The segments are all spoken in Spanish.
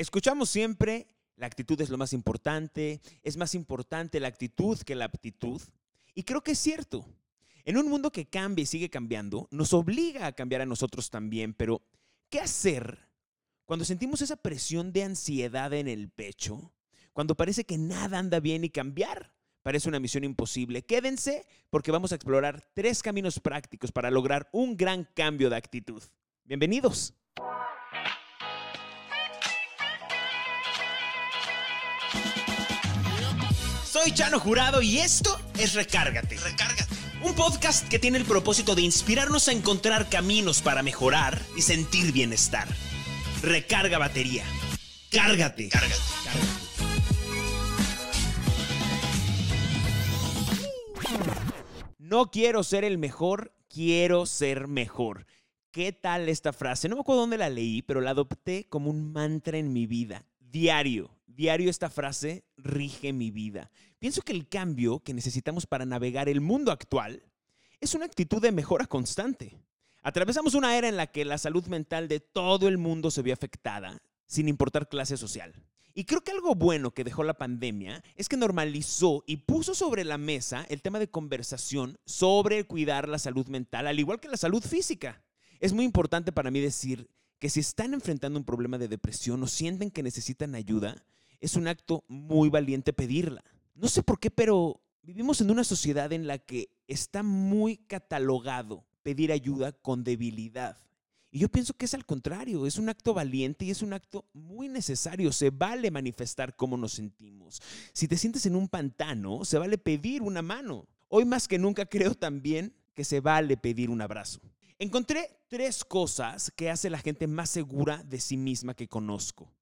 Escuchamos siempre, la actitud es lo más importante, es más importante la actitud que la aptitud. Y creo que es cierto. En un mundo que cambia y sigue cambiando, nos obliga a cambiar a nosotros también, pero ¿qué hacer cuando sentimos esa presión de ansiedad en el pecho? Cuando parece que nada anda bien y cambiar parece una misión imposible. Quédense porque vamos a explorar tres caminos prácticos para lograr un gran cambio de actitud. Bienvenidos. Soy Chano Jurado y esto es Recárgate. Recárgate. Un podcast que tiene el propósito de inspirarnos a encontrar caminos para mejorar y sentir bienestar. Recarga batería. Cárgate. Cárgate. Cárgate. No quiero ser el mejor, quiero ser mejor. ¿Qué tal esta frase? No me acuerdo dónde la leí, pero la adopté como un mantra en mi vida. Diario, diario esta frase rige mi vida. Pienso que el cambio que necesitamos para navegar el mundo actual es una actitud de mejora constante. Atravesamos una era en la que la salud mental de todo el mundo se vio afectada, sin importar clase social. Y creo que algo bueno que dejó la pandemia es que normalizó y puso sobre la mesa el tema de conversación sobre cuidar la salud mental, al igual que la salud física. Es muy importante para mí decir que si están enfrentando un problema de depresión o sienten que necesitan ayuda, es un acto muy valiente pedirla. No sé por qué, pero vivimos en una sociedad en la que está muy catalogado pedir ayuda con debilidad. Y yo pienso que es al contrario, es un acto valiente y es un acto muy necesario. Se vale manifestar cómo nos sentimos. Si te sientes en un pantano, se vale pedir una mano. Hoy más que nunca creo también que se vale pedir un abrazo. Encontré tres cosas que hace la gente más segura de sí misma que conozco.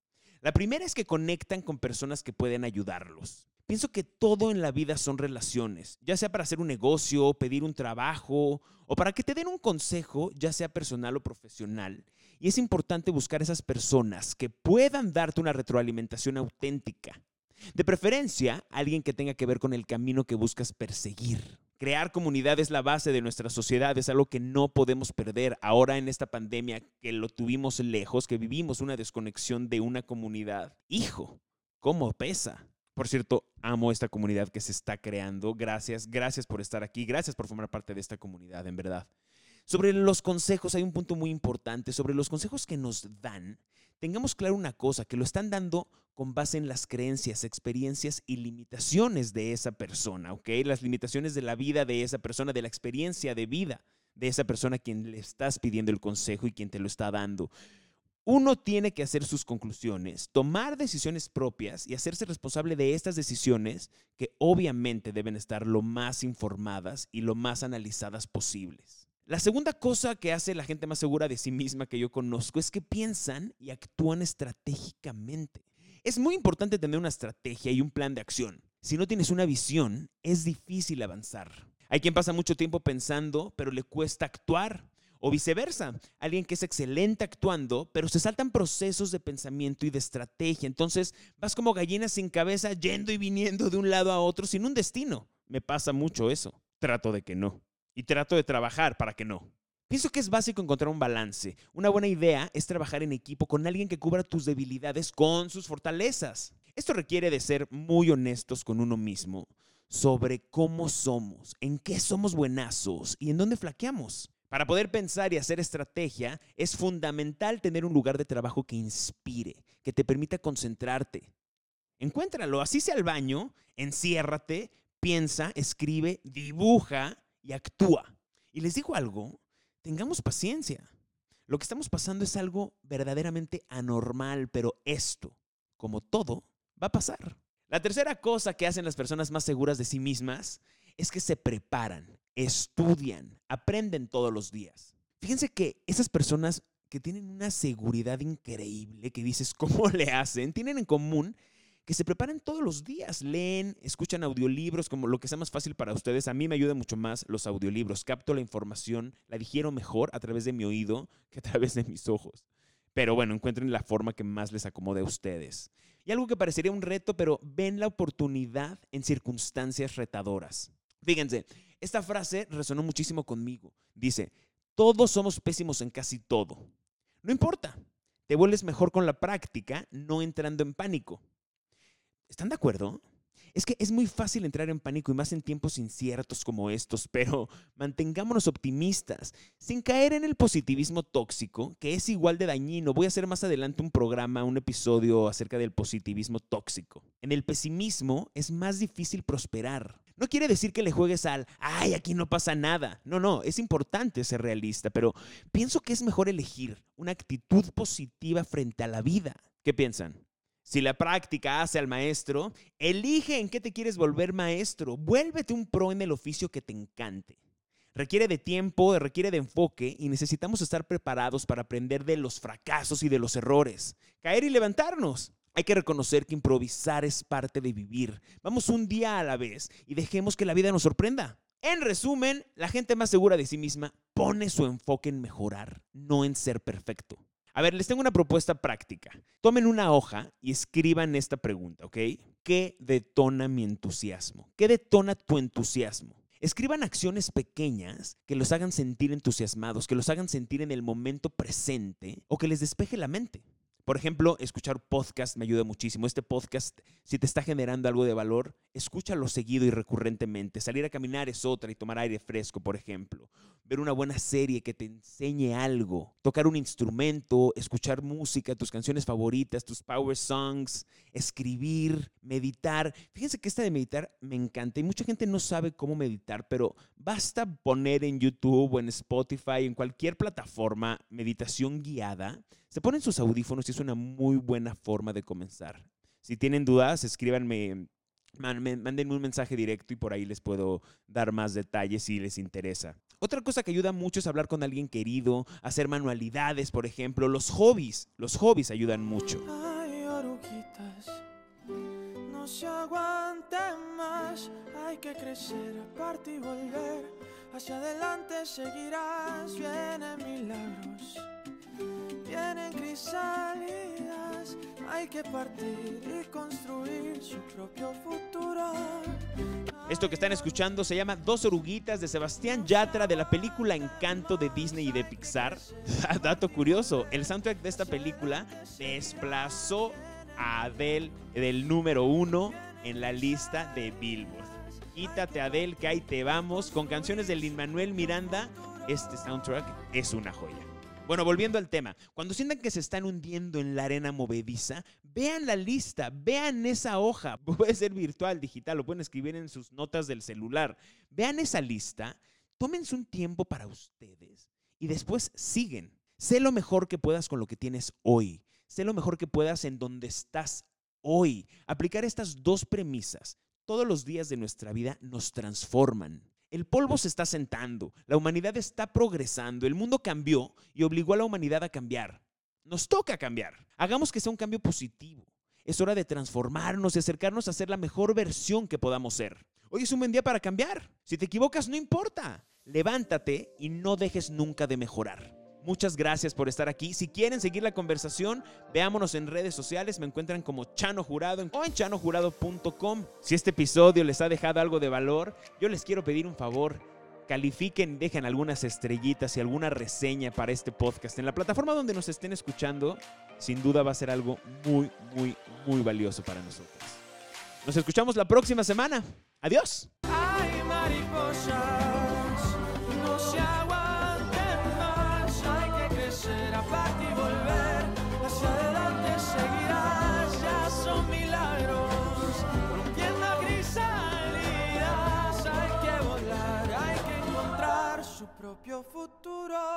La primera es que conectan con personas que pueden ayudarlos. Pienso que todo en la vida son relaciones, ya sea para hacer un negocio, pedir un trabajo o para que te den un consejo, ya sea personal o profesional. Y es importante buscar esas personas que puedan darte una retroalimentación auténtica. De preferencia, alguien que tenga que ver con el camino que buscas perseguir. Crear comunidad es la base de nuestra sociedad, es algo que no podemos perder ahora en esta pandemia que lo tuvimos lejos, que vivimos una desconexión de una comunidad. Hijo, ¿cómo pesa? Por cierto, amo esta comunidad que se está creando. Gracias, gracias por estar aquí, gracias por formar parte de esta comunidad, en verdad. Sobre los consejos, hay un punto muy importante. Sobre los consejos que nos dan, tengamos claro una cosa, que lo están dando con base en las creencias, experiencias y limitaciones de esa persona, ¿ok? Las limitaciones de la vida de esa persona, de la experiencia de vida de esa persona a quien le estás pidiendo el consejo y quien te lo está dando. Uno tiene que hacer sus conclusiones, tomar decisiones propias y hacerse responsable de estas decisiones que obviamente deben estar lo más informadas y lo más analizadas posibles. La segunda cosa que hace la gente más segura de sí misma que yo conozco es que piensan y actúan estratégicamente. Es muy importante tener una estrategia y un plan de acción. Si no tienes una visión, es difícil avanzar. Hay quien pasa mucho tiempo pensando, pero le cuesta actuar. O viceversa, alguien que es excelente actuando, pero se saltan procesos de pensamiento y de estrategia. Entonces vas como gallina sin cabeza, yendo y viniendo de un lado a otro sin un destino. Me pasa mucho eso. Trato de que no. Y trato de trabajar para que no. Pienso que es básico encontrar un balance. Una buena idea es trabajar en equipo con alguien que cubra tus debilidades con sus fortalezas. Esto requiere de ser muy honestos con uno mismo sobre cómo somos, en qué somos buenazos y en dónde flaqueamos. Para poder pensar y hacer estrategia, es fundamental tener un lugar de trabajo que inspire, que te permita concentrarte. Encuéntralo, así sea el baño, enciérrate, piensa, escribe, dibuja y actúa. Y les digo algo, tengamos paciencia. Lo que estamos pasando es algo verdaderamente anormal, pero esto, como todo, va a pasar. La tercera cosa que hacen las personas más seguras de sí mismas es que se preparan, estudian, aprenden todos los días. Fíjense que esas personas que tienen una seguridad increíble, que dices, ¿cómo le hacen? Tienen en común que se preparan todos los días, leen, escuchan audiolibros, como lo que sea más fácil para ustedes. A mí me ayuda mucho más los audiolibros. Capto la información, la digiero mejor a través de mi oído que a través de mis ojos. Pero bueno, encuentren la forma que más les acomode a ustedes. Y algo que parecería un reto, pero ven la oportunidad en circunstancias retadoras. Fíjense, esta frase resonó muchísimo conmigo. Dice, todos somos pésimos en casi todo. No importa, Te vuelves mejor con la práctica, no entrando en pánico. ¿Están de acuerdo? Es que es muy fácil entrar en pánico y más en tiempos inciertos como estos, pero mantengámonos optimistas, sin caer en el positivismo tóxico, que es igual de dañino. Voy a hacer más adelante un programa, un episodio acerca del positivismo tóxico. En el pesimismo es más difícil prosperar. No quiere decir que le juegues al, ay, aquí no pasa nada. No, no, es importante ser realista, pero pienso que es mejor elegir una actitud positiva frente a la vida. ¿Qué piensan? Si la práctica hace al maestro, elige en qué te quieres volver maestro. Vuélvete un pro en el oficio que te encante. Requiere de tiempo, requiere de enfoque y necesitamos estar preparados para aprender de los fracasos y de los errores. Caer y levantarnos. Hay que reconocer que improvisar es parte de vivir. Vamos un día a la vez y dejemos que la vida nos sorprenda. En resumen, la gente más segura de sí misma pone su enfoque en mejorar, no en ser perfecto. A ver, les tengo una propuesta práctica. Tomen una hoja y escriban esta pregunta, ¿ok? ¿Qué detona mi entusiasmo? ¿Qué detona tu entusiasmo? Escriban acciones pequeñas que los hagan sentir entusiasmados, que los hagan sentir en el momento presente o que les despeje la mente. Por ejemplo, escuchar podcast me ayuda muchísimo. Este podcast, si te está generando algo de valor, escúchalo seguido y recurrentemente. Salir a caminar es otra y tomar aire fresco, por ejemplo. Ver una buena serie que te enseñe algo. Tocar un instrumento, escuchar música, tus canciones favoritas, tus power songs, escribir, meditar. Fíjense que esta de meditar me encanta y mucha gente no sabe cómo meditar, pero basta poner en YouTube o en Spotify, en cualquier plataforma, meditación guiada se ponen sus audífonos y es una muy buena forma de comenzar. Si tienen dudas, escríbanme, mándenme un mensaje directo y por ahí les puedo dar más detalles si les interesa. Otra cosa que ayuda mucho es hablar con alguien querido, hacer manualidades, por ejemplo, los hobbies. Los hobbies ayudan mucho. Ay, oruguitas, no se aguante más, hay que crecer, aparte y volver. Hacia adelante seguirás, vienen milagros. Vienen crisálidas, hay que partir y construir su propio futuro. Esto que están escuchando se llama Dos oruguitas de Sebastián Yatra de la película Encanto de Disney y de Pixar. Dato curioso, el soundtrack de esta película desplazó a Adele del número uno en la lista de Billboard. Quítate Adele, que ahí te vamos. Con canciones de Lin Manuel Miranda, este soundtrack es una joya. Bueno, volviendo al tema, cuando sientan que se están hundiendo en la arena movediza, vean la lista, vean esa hoja, puede ser virtual, digital, lo pueden escribir en sus notas del celular. Vean esa lista, tómense un tiempo para ustedes y después siguen. Sé lo mejor que puedas con lo que tienes hoy. Sé lo mejor que puedas en donde estás hoy. Aplicar estas dos premisas todos los días de nuestra vida nos transforman. El polvo se está sentando, la humanidad está progresando, el mundo cambió y obligó a la humanidad a cambiar. Nos toca cambiar. Hagamos que sea un cambio positivo. Es hora de transformarnos y acercarnos a ser la mejor versión que podamos ser. Hoy es un buen día para cambiar. Si te equivocas, no importa. Levántate y no dejes nunca de mejorar. Muchas gracias por estar aquí. Si quieren seguir la conversación, veámonos en redes sociales. Me encuentran como Chano Jurado o en chanojurado.com. Si este episodio les ha dejado algo de valor, yo les quiero pedir un favor. Califiquen, dejen algunas estrellitas y alguna reseña para este podcast. En la plataforma donde nos estén escuchando, sin duda va a ser algo muy, muy, muy valioso para nosotros. Nos escuchamos la próxima semana. Adiós. Proprio futuro.